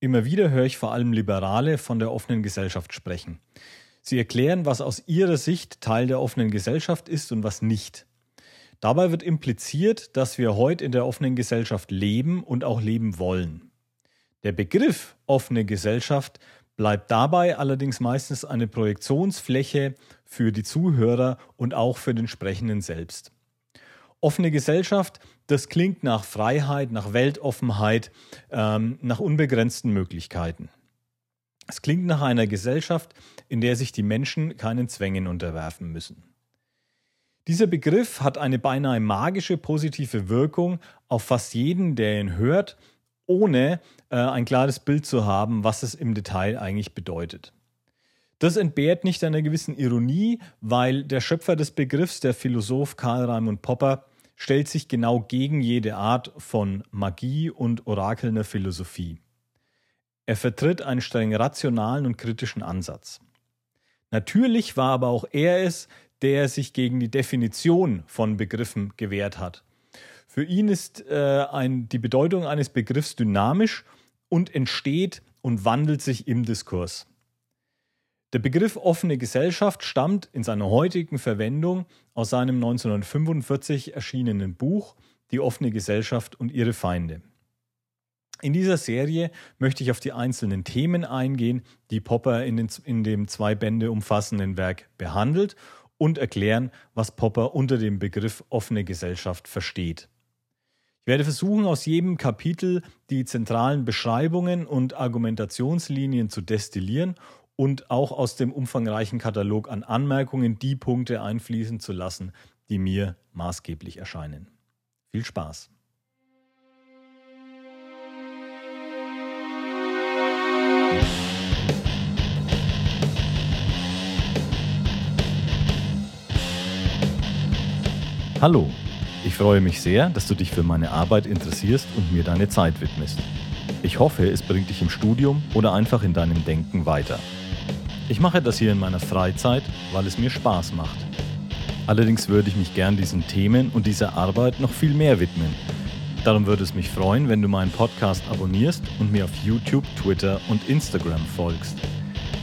Immer wieder höre ich vor allem Liberale von der offenen Gesellschaft sprechen. Sie erklären, was aus ihrer Sicht Teil der offenen Gesellschaft ist und was nicht. Dabei wird impliziert, dass wir heute in der offenen Gesellschaft leben und auch leben wollen. Der Begriff offene Gesellschaft bleibt dabei allerdings meistens eine Projektionsfläche für die Zuhörer und auch für den Sprechenden selbst. Offene Gesellschaft, das klingt nach Freiheit, nach Weltoffenheit, ähm, nach unbegrenzten Möglichkeiten. Es klingt nach einer Gesellschaft, in der sich die Menschen keinen Zwängen unterwerfen müssen. Dieser Begriff hat eine beinahe magische positive Wirkung auf fast jeden, der ihn hört, ohne äh, ein klares Bild zu haben, was es im Detail eigentlich bedeutet. Das entbehrt nicht einer gewissen Ironie, weil der Schöpfer des Begriffs, der Philosoph Karl Raimund Popper, stellt sich genau gegen jede Art von Magie und orakelnder Philosophie. Er vertritt einen streng rationalen und kritischen Ansatz. Natürlich war aber auch er es, der sich gegen die Definition von Begriffen gewehrt hat. Für ihn ist äh, ein, die Bedeutung eines Begriffs dynamisch und entsteht und wandelt sich im Diskurs. Der Begriff offene Gesellschaft stammt in seiner heutigen Verwendung aus seinem 1945 erschienenen Buch Die offene Gesellschaft und ihre Feinde. In dieser Serie möchte ich auf die einzelnen Themen eingehen, die Popper in, den, in dem zwei Bände umfassenden Werk behandelt und erklären, was Popper unter dem Begriff offene Gesellschaft versteht. Ich werde versuchen, aus jedem Kapitel die zentralen Beschreibungen und Argumentationslinien zu destillieren und auch aus dem umfangreichen Katalog an Anmerkungen die Punkte einfließen zu lassen, die mir maßgeblich erscheinen. Viel Spaß! Hallo, ich freue mich sehr, dass du dich für meine Arbeit interessierst und mir deine Zeit widmest. Ich hoffe, es bringt dich im Studium oder einfach in deinem Denken weiter. Ich mache das hier in meiner Freizeit, weil es mir Spaß macht. Allerdings würde ich mich gern diesen Themen und dieser Arbeit noch viel mehr widmen. Darum würde es mich freuen, wenn du meinen Podcast abonnierst und mir auf YouTube, Twitter und Instagram folgst.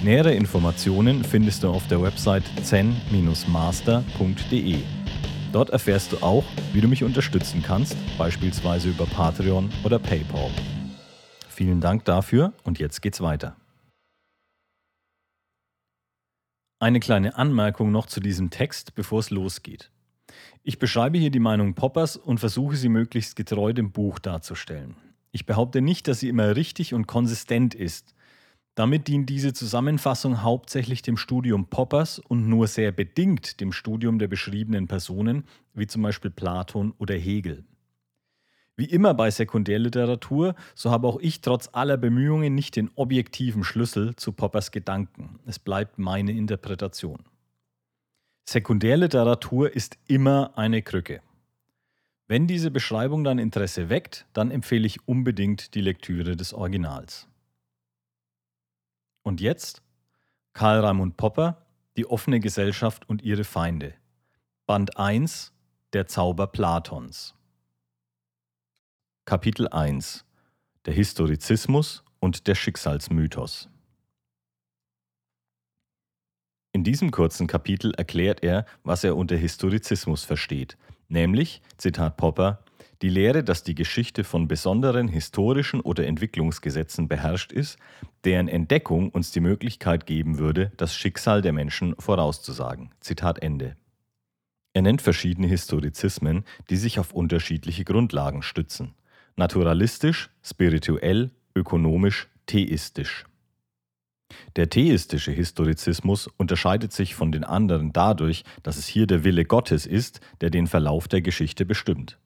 Nähere Informationen findest du auf der Website zen-master.de. Dort erfährst du auch, wie du mich unterstützen kannst, beispielsweise über Patreon oder PayPal. Vielen Dank dafür und jetzt geht's weiter. Eine kleine Anmerkung noch zu diesem Text, bevor es losgeht. Ich beschreibe hier die Meinung Poppers und versuche sie möglichst getreu dem Buch darzustellen. Ich behaupte nicht, dass sie immer richtig und konsistent ist. Damit dient diese Zusammenfassung hauptsächlich dem Studium Poppers und nur sehr bedingt dem Studium der beschriebenen Personen, wie zum Beispiel Platon oder Hegel. Wie immer bei Sekundärliteratur, so habe auch ich trotz aller Bemühungen nicht den objektiven Schlüssel zu Poppers Gedanken. Es bleibt meine Interpretation. Sekundärliteratur ist immer eine Krücke. Wenn diese Beschreibung dann Interesse weckt, dann empfehle ich unbedingt die Lektüre des Originals. Und jetzt Karl Raimund Popper, Die offene Gesellschaft und ihre Feinde. Band 1 Der Zauber Platons. Kapitel 1 Der Historizismus und der Schicksalsmythos In diesem kurzen Kapitel erklärt er, was er unter Historizismus versteht, nämlich, Zitat Popper, die Lehre, dass die Geschichte von besonderen historischen oder Entwicklungsgesetzen beherrscht ist, deren Entdeckung uns die Möglichkeit geben würde, das Schicksal der Menschen vorauszusagen. Zitat Ende. Er nennt verschiedene Historizismen, die sich auf unterschiedliche Grundlagen stützen naturalistisch, spirituell, ökonomisch, theistisch. Der theistische Historizismus unterscheidet sich von den anderen dadurch, dass es hier der Wille Gottes ist, der den Verlauf der Geschichte bestimmt.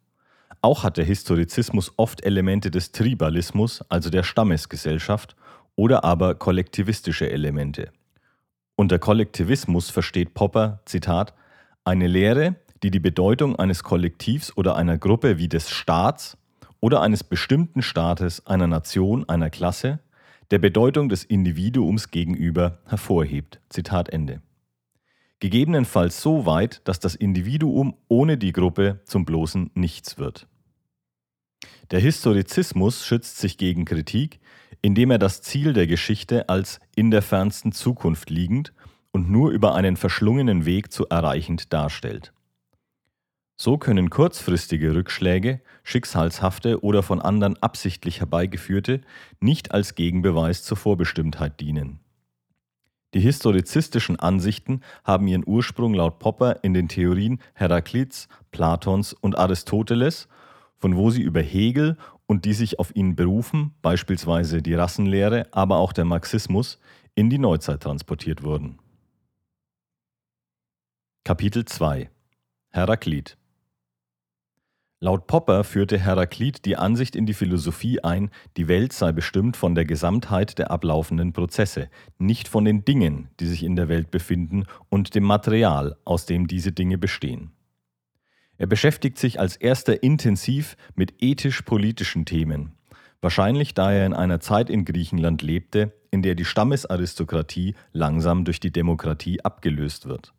Auch hat der Historizismus oft Elemente des Tribalismus, also der Stammesgesellschaft, oder aber kollektivistische Elemente. Unter Kollektivismus versteht Popper, Zitat, eine Lehre, die die Bedeutung eines Kollektivs oder einer Gruppe wie des Staats oder eines bestimmten Staates, einer Nation, einer Klasse, der Bedeutung des Individuums gegenüber hervorhebt. Zitat Ende. Gegebenenfalls so weit, dass das Individuum ohne die Gruppe zum bloßen Nichts wird. Der Historizismus schützt sich gegen Kritik, indem er das Ziel der Geschichte als in der fernsten Zukunft liegend und nur über einen verschlungenen Weg zu erreichend darstellt. So können kurzfristige Rückschläge, schicksalshafte oder von anderen absichtlich herbeigeführte, nicht als Gegenbeweis zur Vorbestimmtheit dienen. Die historizistischen Ansichten haben ihren Ursprung laut Popper in den Theorien Heraklits, Platons und Aristoteles, von wo sie über Hegel und die sich auf ihn berufen, beispielsweise die Rassenlehre, aber auch der Marxismus, in die Neuzeit transportiert wurden. Kapitel 2 Heraklit Laut Popper führte Heraklit die Ansicht in die Philosophie ein, die Welt sei bestimmt von der Gesamtheit der ablaufenden Prozesse, nicht von den Dingen, die sich in der Welt befinden, und dem Material, aus dem diese Dinge bestehen. Er beschäftigt sich als erster intensiv mit ethisch-politischen Themen, wahrscheinlich da er in einer Zeit in Griechenland lebte, in der die Stammesaristokratie langsam durch die Demokratie abgelöst wird.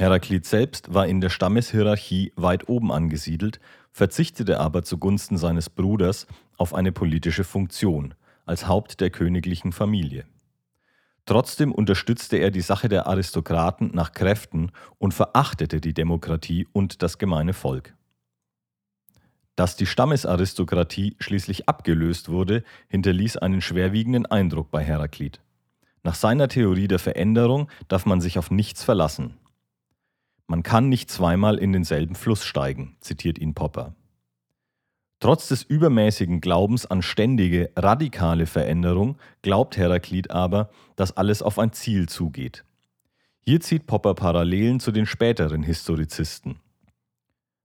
Heraklit selbst war in der Stammeshierarchie weit oben angesiedelt, verzichtete aber zugunsten seines Bruders auf eine politische Funktion als Haupt der königlichen Familie. Trotzdem unterstützte er die Sache der Aristokraten nach Kräften und verachtete die Demokratie und das gemeine Volk. Dass die Stammesaristokratie schließlich abgelöst wurde, hinterließ einen schwerwiegenden Eindruck bei Heraklit. Nach seiner Theorie der Veränderung darf man sich auf nichts verlassen. Man kann nicht zweimal in denselben Fluss steigen, zitiert ihn Popper. Trotz des übermäßigen Glaubens an ständige, radikale Veränderung glaubt Heraklit aber, dass alles auf ein Ziel zugeht. Hier zieht Popper Parallelen zu den späteren Historizisten.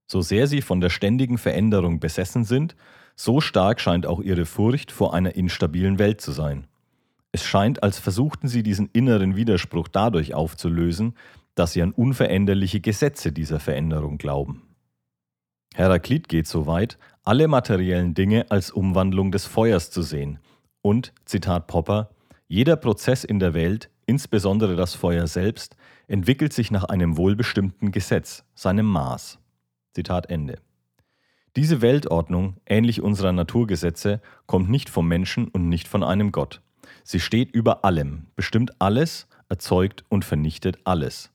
So sehr sie von der ständigen Veränderung besessen sind, so stark scheint auch ihre Furcht vor einer instabilen Welt zu sein. Es scheint, als versuchten sie diesen inneren Widerspruch dadurch aufzulösen, dass sie an unveränderliche Gesetze dieser Veränderung glauben. Heraklit geht so weit, alle materiellen Dinge als Umwandlung des Feuers zu sehen und, Zitat Popper, jeder Prozess in der Welt, insbesondere das Feuer selbst, entwickelt sich nach einem wohlbestimmten Gesetz, seinem Maß. Zitat Ende. Diese Weltordnung, ähnlich unserer Naturgesetze, kommt nicht vom Menschen und nicht von einem Gott. Sie steht über allem, bestimmt alles, erzeugt und vernichtet alles.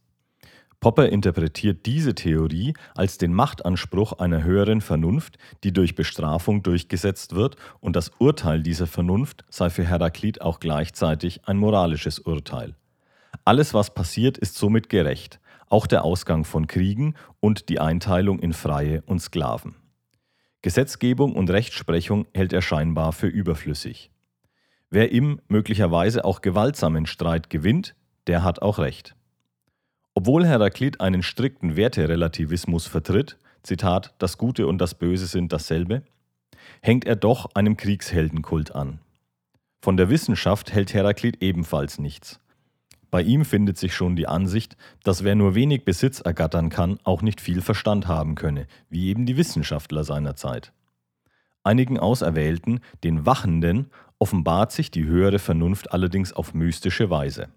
Popper interpretiert diese Theorie als den Machtanspruch einer höheren Vernunft, die durch Bestrafung durchgesetzt wird, und das Urteil dieser Vernunft sei für Heraklit auch gleichzeitig ein moralisches Urteil. Alles, was passiert, ist somit gerecht, auch der Ausgang von Kriegen und die Einteilung in Freie und Sklaven. Gesetzgebung und Rechtsprechung hält er scheinbar für überflüssig. Wer im möglicherweise auch gewaltsamen Streit gewinnt, der hat auch Recht. Obwohl Heraklit einen strikten Werterelativismus vertritt, Zitat, das Gute und das Böse sind dasselbe, hängt er doch einem Kriegsheldenkult an. Von der Wissenschaft hält Heraklit ebenfalls nichts. Bei ihm findet sich schon die Ansicht, dass wer nur wenig Besitz ergattern kann, auch nicht viel Verstand haben könne, wie eben die Wissenschaftler seiner Zeit. Einigen Auserwählten, den Wachenden, offenbart sich die höhere Vernunft allerdings auf mystische Weise.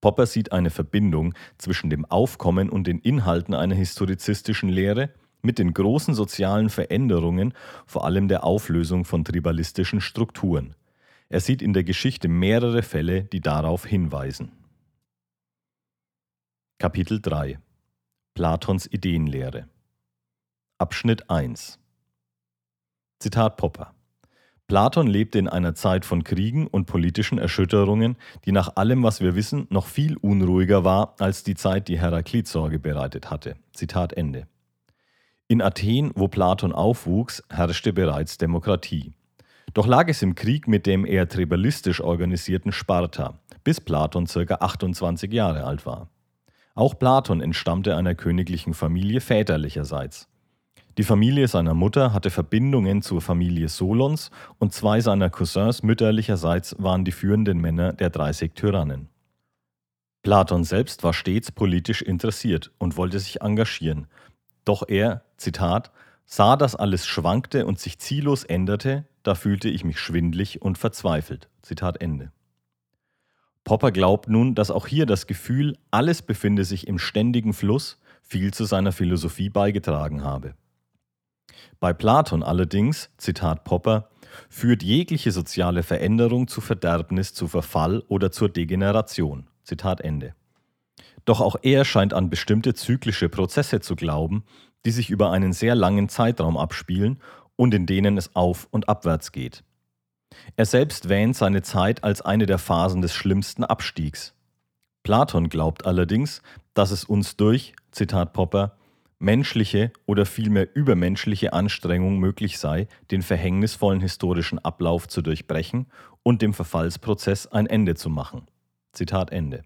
Popper sieht eine Verbindung zwischen dem Aufkommen und den Inhalten einer historizistischen Lehre mit den großen sozialen Veränderungen, vor allem der Auflösung von tribalistischen Strukturen. Er sieht in der Geschichte mehrere Fälle, die darauf hinweisen. Kapitel 3 Platons Ideenlehre Abschnitt 1 Zitat Popper Platon lebte in einer Zeit von Kriegen und politischen Erschütterungen, die nach allem, was wir wissen, noch viel unruhiger war als die Zeit, die Heraklit Sorge bereitet hatte. Zitat Ende. In Athen, wo Platon aufwuchs, herrschte bereits Demokratie. Doch lag es im Krieg mit dem eher tribalistisch organisierten Sparta, bis Platon ca. 28 Jahre alt war. Auch Platon entstammte einer königlichen Familie väterlicherseits. Die Familie seiner Mutter hatte Verbindungen zur Familie Solons und zwei seiner Cousins mütterlicherseits waren die führenden Männer der 30 Tyrannen. Platon selbst war stets politisch interessiert und wollte sich engagieren. Doch er, Zitat, sah, dass alles schwankte und sich ziellos änderte, da fühlte ich mich schwindlig und verzweifelt. Zitat Ende. Popper glaubt nun, dass auch hier das Gefühl, alles befinde sich im ständigen Fluss, viel zu seiner Philosophie beigetragen habe. Bei Platon allerdings, Zitat Popper, führt jegliche soziale Veränderung zu Verderbnis, zu Verfall oder zur Degeneration. Zitat Ende. Doch auch er scheint an bestimmte zyklische Prozesse zu glauben, die sich über einen sehr langen Zeitraum abspielen und in denen es auf und abwärts geht. Er selbst wähnt seine Zeit als eine der Phasen des schlimmsten Abstiegs. Platon glaubt allerdings, dass es uns durch, Zitat Popper, menschliche oder vielmehr übermenschliche Anstrengung möglich sei, den verhängnisvollen historischen Ablauf zu durchbrechen und dem Verfallsprozess ein Ende zu machen. Zitat Ende.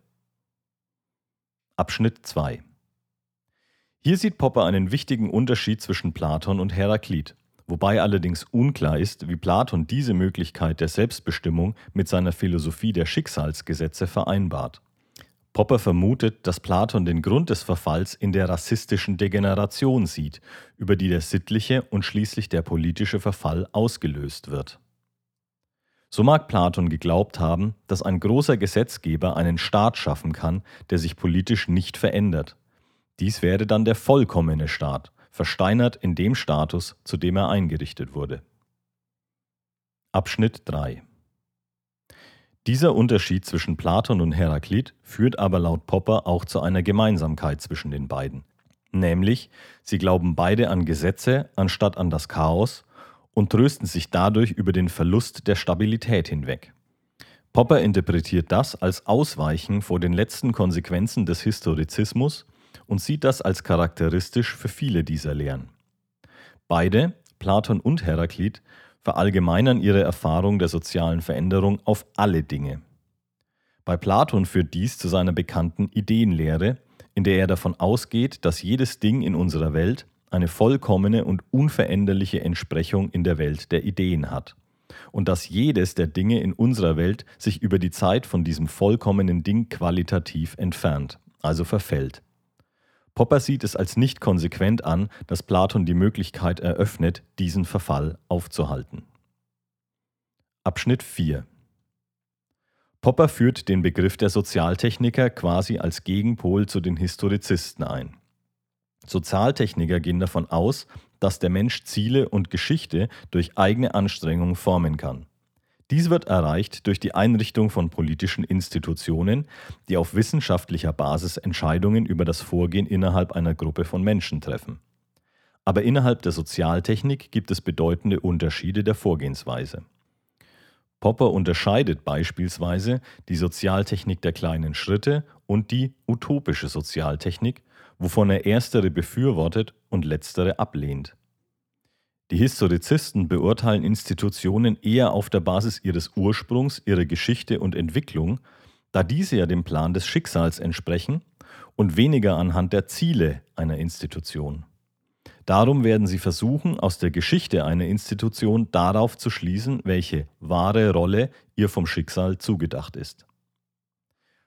Abschnitt 2 Hier sieht Popper einen wichtigen Unterschied zwischen Platon und Heraklit, wobei allerdings unklar ist, wie Platon diese Möglichkeit der Selbstbestimmung mit seiner Philosophie der Schicksalsgesetze vereinbart. Popper vermutet, dass Platon den Grund des Verfalls in der rassistischen Degeneration sieht, über die der sittliche und schließlich der politische Verfall ausgelöst wird. So mag Platon geglaubt haben, dass ein großer Gesetzgeber einen Staat schaffen kann, der sich politisch nicht verändert. Dies wäre dann der vollkommene Staat, versteinert in dem Status, zu dem er eingerichtet wurde. Abschnitt 3 dieser Unterschied zwischen Platon und Heraklit führt aber laut Popper auch zu einer Gemeinsamkeit zwischen den beiden. Nämlich, sie glauben beide an Gesetze anstatt an das Chaos und trösten sich dadurch über den Verlust der Stabilität hinweg. Popper interpretiert das als Ausweichen vor den letzten Konsequenzen des Historizismus und sieht das als charakteristisch für viele dieser Lehren. Beide, Platon und Heraklit, verallgemeinern ihre Erfahrung der sozialen Veränderung auf alle Dinge. Bei Platon führt dies zu seiner bekannten Ideenlehre, in der er davon ausgeht, dass jedes Ding in unserer Welt eine vollkommene und unveränderliche Entsprechung in der Welt der Ideen hat und dass jedes der Dinge in unserer Welt sich über die Zeit von diesem vollkommenen Ding qualitativ entfernt, also verfällt. Popper sieht es als nicht konsequent an, dass Platon die Möglichkeit eröffnet, diesen Verfall aufzuhalten. Abschnitt 4 Popper führt den Begriff der Sozialtechniker quasi als Gegenpol zu den Historizisten ein. Sozialtechniker gehen davon aus, dass der Mensch Ziele und Geschichte durch eigene Anstrengung formen kann. Dies wird erreicht durch die Einrichtung von politischen Institutionen, die auf wissenschaftlicher Basis Entscheidungen über das Vorgehen innerhalb einer Gruppe von Menschen treffen. Aber innerhalb der Sozialtechnik gibt es bedeutende Unterschiede der Vorgehensweise. Popper unterscheidet beispielsweise die Sozialtechnik der kleinen Schritte und die utopische Sozialtechnik, wovon er erstere befürwortet und letztere ablehnt. Die Historizisten beurteilen Institutionen eher auf der Basis ihres Ursprungs, ihrer Geschichte und Entwicklung, da diese ja dem Plan des Schicksals entsprechen und weniger anhand der Ziele einer Institution. Darum werden sie versuchen, aus der Geschichte einer Institution darauf zu schließen, welche wahre Rolle ihr vom Schicksal zugedacht ist.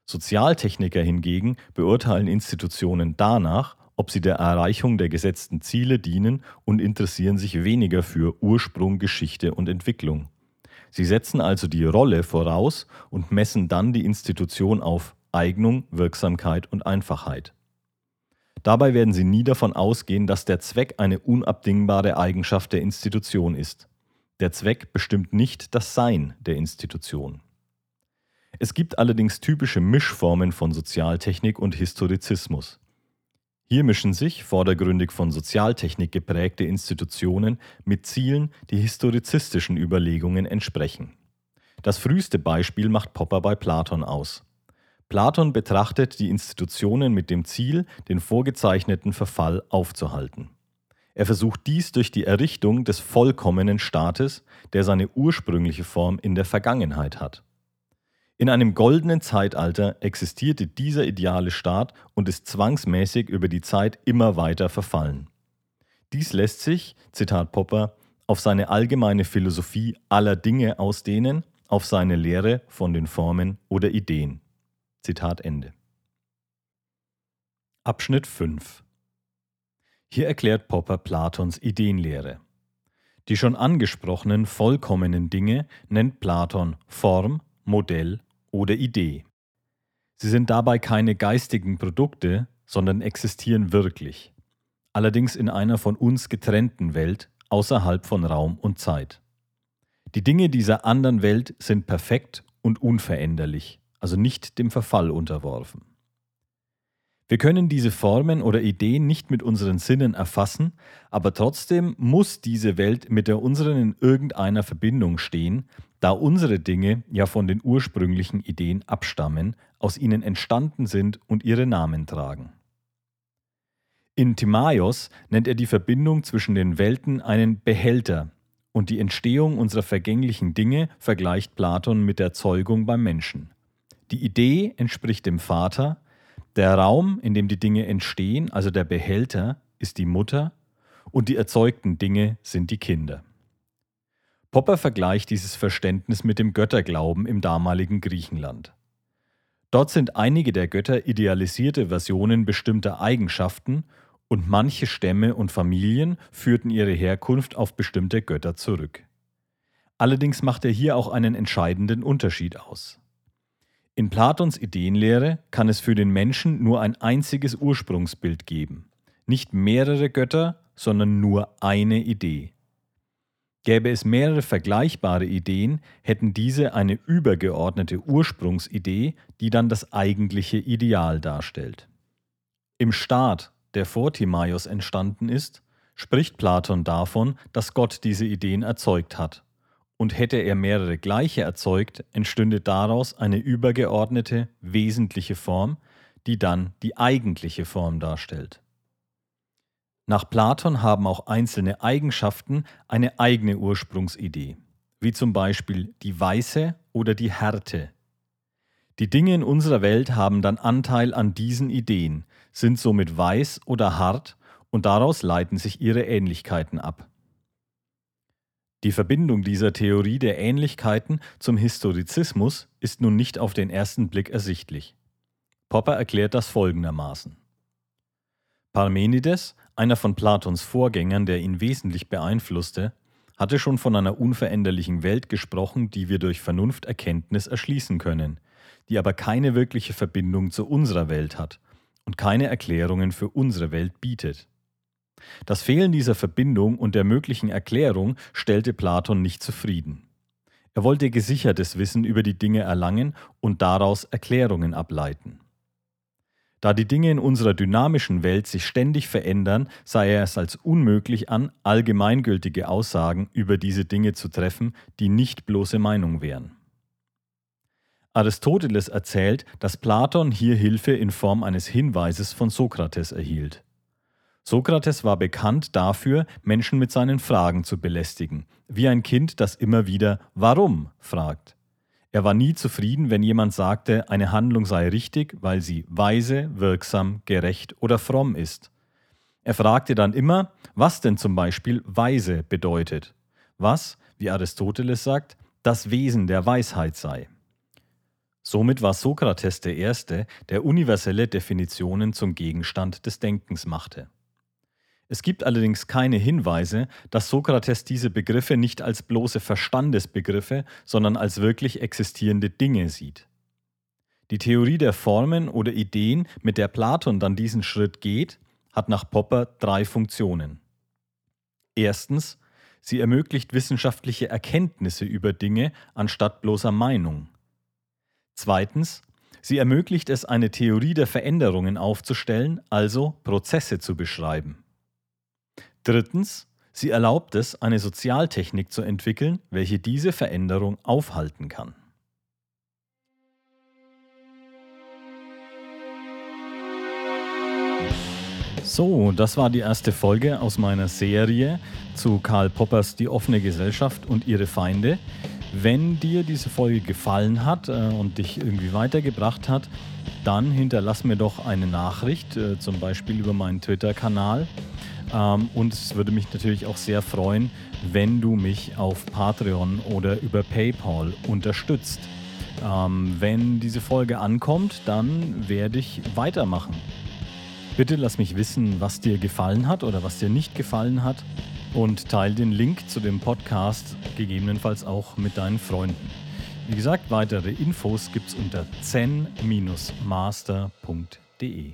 Sozialtechniker hingegen beurteilen Institutionen danach, ob sie der Erreichung der gesetzten Ziele dienen und interessieren sich weniger für Ursprung, Geschichte und Entwicklung. Sie setzen also die Rolle voraus und messen dann die Institution auf Eignung, Wirksamkeit und Einfachheit. Dabei werden sie nie davon ausgehen, dass der Zweck eine unabdingbare Eigenschaft der Institution ist. Der Zweck bestimmt nicht das Sein der Institution. Es gibt allerdings typische Mischformen von Sozialtechnik und Historizismus. Hier mischen sich vordergründig von Sozialtechnik geprägte Institutionen mit Zielen, die historizistischen Überlegungen entsprechen. Das früheste Beispiel macht Popper bei Platon aus. Platon betrachtet die Institutionen mit dem Ziel, den vorgezeichneten Verfall aufzuhalten. Er versucht dies durch die Errichtung des vollkommenen Staates, der seine ursprüngliche Form in der Vergangenheit hat. In einem goldenen Zeitalter existierte dieser ideale Staat und ist zwangsmäßig über die Zeit immer weiter verfallen. Dies lässt sich, Zitat Popper, auf seine allgemeine Philosophie aller Dinge ausdehnen, auf seine Lehre von den Formen oder Ideen. Zitat Ende. Abschnitt 5 Hier erklärt Popper Platons Ideenlehre. Die schon angesprochenen vollkommenen Dinge nennt Platon Form, Modell oder Idee. Sie sind dabei keine geistigen Produkte, sondern existieren wirklich. allerdings in einer von uns getrennten Welt außerhalb von Raum und Zeit. Die Dinge dieser anderen Welt sind perfekt und unveränderlich, also nicht dem Verfall unterworfen. Wir können diese Formen oder Ideen nicht mit unseren Sinnen erfassen, aber trotzdem muss diese Welt mit der unseren in irgendeiner Verbindung stehen, da unsere Dinge ja von den ursprünglichen Ideen abstammen, aus ihnen entstanden sind und ihre Namen tragen. In Timaios nennt er die Verbindung zwischen den Welten einen Behälter und die Entstehung unserer vergänglichen Dinge vergleicht Platon mit der Zeugung beim Menschen. Die Idee entspricht dem Vater, der Raum, in dem die Dinge entstehen, also der Behälter, ist die Mutter und die erzeugten Dinge sind die Kinder. Popper vergleicht dieses Verständnis mit dem Götterglauben im damaligen Griechenland. Dort sind einige der Götter idealisierte Versionen bestimmter Eigenschaften und manche Stämme und Familien führten ihre Herkunft auf bestimmte Götter zurück. Allerdings macht er hier auch einen entscheidenden Unterschied aus. In Platons Ideenlehre kann es für den Menschen nur ein einziges Ursprungsbild geben, nicht mehrere Götter, sondern nur eine Idee. Gäbe es mehrere vergleichbare Ideen, hätten diese eine übergeordnete Ursprungsidee, die dann das eigentliche Ideal darstellt. Im Staat, der vor Timaios entstanden ist, spricht Platon davon, dass Gott diese Ideen erzeugt hat und hätte er mehrere gleiche erzeugt, entstünde daraus eine übergeordnete, wesentliche Form, die dann die eigentliche Form darstellt. Nach Platon haben auch einzelne Eigenschaften eine eigene Ursprungsidee, wie zum Beispiel die Weiße oder die Härte. Die Dinge in unserer Welt haben dann Anteil an diesen Ideen, sind somit weiß oder hart und daraus leiten sich ihre Ähnlichkeiten ab. Die Verbindung dieser Theorie der Ähnlichkeiten zum Historizismus ist nun nicht auf den ersten Blick ersichtlich. Popper erklärt das folgendermaßen. Parmenides, einer von Platons Vorgängern, der ihn wesentlich beeinflusste, hatte schon von einer unveränderlichen Welt gesprochen, die wir durch Vernunfterkenntnis erschließen können, die aber keine wirkliche Verbindung zu unserer Welt hat und keine Erklärungen für unsere Welt bietet. Das Fehlen dieser Verbindung und der möglichen Erklärung stellte Platon nicht zufrieden. Er wollte gesichertes Wissen über die Dinge erlangen und daraus Erklärungen ableiten. Da die Dinge in unserer dynamischen Welt sich ständig verändern, sah er es als unmöglich an, allgemeingültige Aussagen über diese Dinge zu treffen, die nicht bloße Meinung wären. Aristoteles erzählt, dass Platon hier Hilfe in Form eines Hinweises von Sokrates erhielt. Sokrates war bekannt dafür, Menschen mit seinen Fragen zu belästigen, wie ein Kind, das immer wieder Warum fragt. Er war nie zufrieden, wenn jemand sagte, eine Handlung sei richtig, weil sie weise, wirksam, gerecht oder fromm ist. Er fragte dann immer, was denn zum Beispiel weise bedeutet, was, wie Aristoteles sagt, das Wesen der Weisheit sei. Somit war Sokrates der Erste, der universelle Definitionen zum Gegenstand des Denkens machte. Es gibt allerdings keine Hinweise, dass Sokrates diese Begriffe nicht als bloße Verstandesbegriffe, sondern als wirklich existierende Dinge sieht. Die Theorie der Formen oder Ideen, mit der Platon dann diesen Schritt geht, hat nach Popper drei Funktionen. Erstens, sie ermöglicht wissenschaftliche Erkenntnisse über Dinge anstatt bloßer Meinung. Zweitens, sie ermöglicht es, eine Theorie der Veränderungen aufzustellen, also Prozesse zu beschreiben. Drittens, sie erlaubt es, eine Sozialtechnik zu entwickeln, welche diese Veränderung aufhalten kann. So, das war die erste Folge aus meiner Serie zu Karl Poppers Die offene Gesellschaft und ihre Feinde. Wenn dir diese Folge gefallen hat äh, und dich irgendwie weitergebracht hat, dann hinterlass mir doch eine Nachricht, äh, zum Beispiel über meinen Twitter-Kanal. Ähm, und es würde mich natürlich auch sehr freuen, wenn du mich auf Patreon oder über PayPal unterstützt. Ähm, wenn diese Folge ankommt, dann werde ich weitermachen. Bitte lass mich wissen, was dir gefallen hat oder was dir nicht gefallen hat und teile den Link zu dem Podcast gegebenenfalls auch mit deinen Freunden. Wie gesagt, weitere Infos gibt es unter zen-master.de.